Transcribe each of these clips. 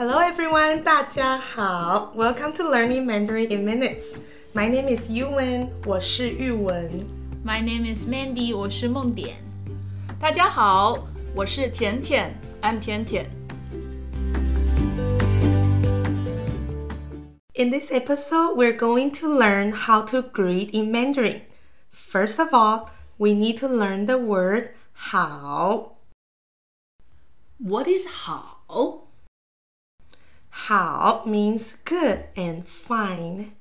Hello everyone, 大家好. Welcome to Learning Mandarin in Minutes. My name is Yuwen, 我是玉文. My name is Mandy，我是梦点。大家好，我是甜甜，I'm 甜甜。 In this episode, we're going to learn how to greet in Mandarin. First of all, we need to learn the word 好. What is 好？ 好 means good and fine.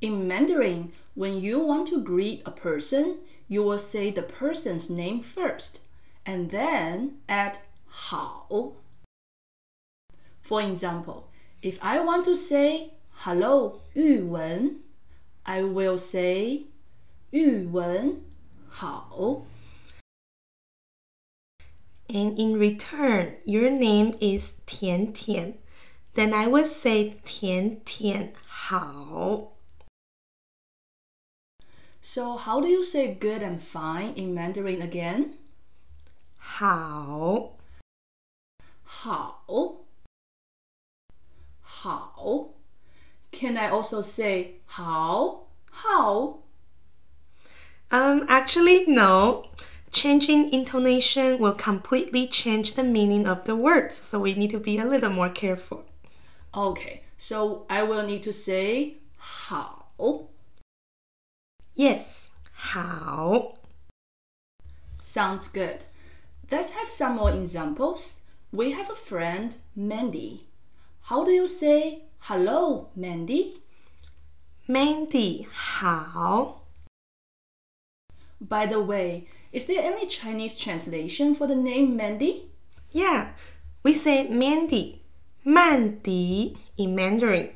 In Mandarin, when you want to greet a person, you will say the person's name first and then add 好. For example, if I want to say hello 玉文, I will say 玉文好. And in return, your name is Tian Tian. Then I will say Tian Tian 好. So how do you say good and fine in Mandarin again? 好.好好 Can I also say 好好 Um, actually, no. Changing intonation will completely change the meaning of the words, so we need to be a little more careful. Okay, so I will need to say 好. Yes, 好. Sounds good. Let's have some more examples. We have a friend, Mandy. How do you say hello, Mandy? Mandy, how? By the way, is there any Chinese translation for the name Mandy? Yeah, we say Mandy 曼迪 in Mandarin.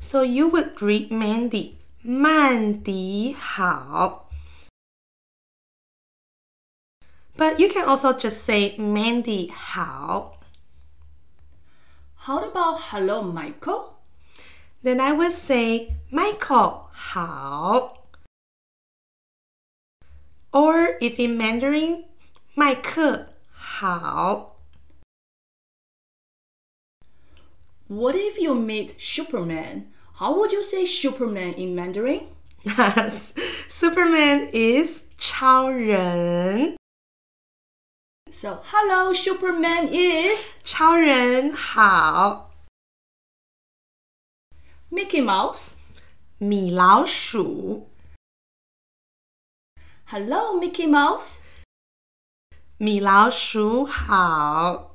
So you would greet Mandy, 曼迪好. But you can also just say Mandy 好. How about hello, Michael? Then I would say Michael 好. Or if in Mandarin, 麦克好. What if you meet Superman? How would you say Superman in Mandarin? Superman is 超人. So, hello, Superman is 超人好. Mickey Mouse. 米老鼠. Hello, Mickey Mouse. 米老鼠好.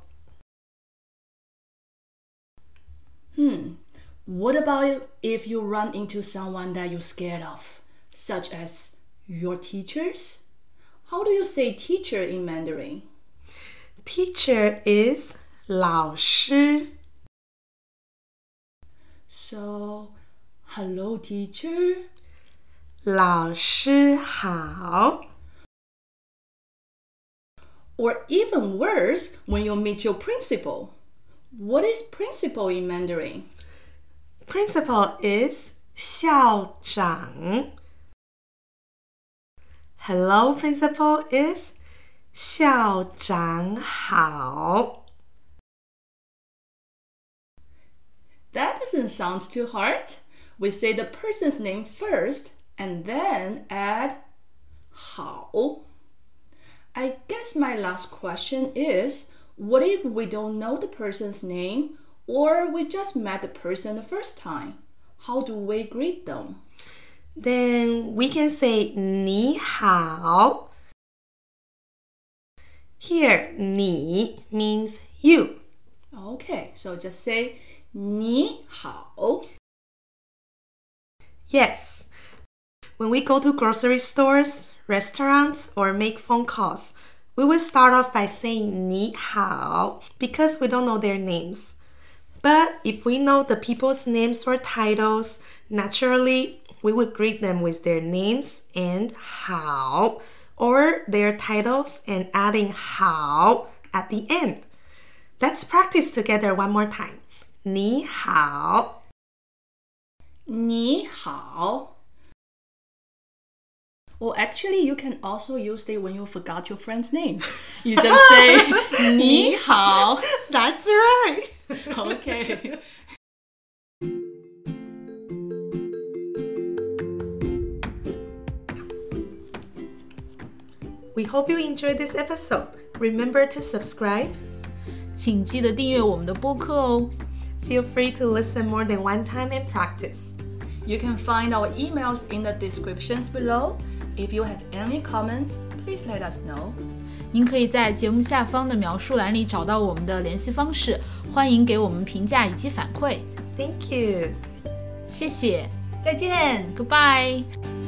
What about if you run into someone that you're scared of, such as your teachers? How do you say teacher in Mandarin? Teacher is 老师. So, hello, teacher. 老师好. Or even worse, when you meet your principal. What is principal in Mandarin? Principal is 校长. Hello, principal is 校长好. That doesn't sound too hard. We say the person's name first and then add 好. I guess my last question is what if we don't know the person's name or we just met the person the first time? How do we greet them? Then we can say 你好. Here, 你 means you. Okay, so just say 你好. Yes. When we go to grocery stores, restaurants, or make phone calls, we will start off by saying 你好 because we don't know their names. But if we know the people's names or titles, naturally we would greet them with their names and 好 or their titles and adding 好 at the end. Let's practice together one more time. 你好.你好. Or actually, you can also use it when you forgot your friend's name. You just say 你好. That's right. Okay. We hope you enjoyed this episode. Remember to subscribe. 请记得订阅我们的播客哦。 Feel free to listen more than one time and practice. You can find our emails in the descriptions below. If you have any comments, please let us know. 您可以在节目下方的描述栏里找到我们的联系方式，欢迎给我们评价以及反馈。Thank you. 谢谢再见。，Goodbye。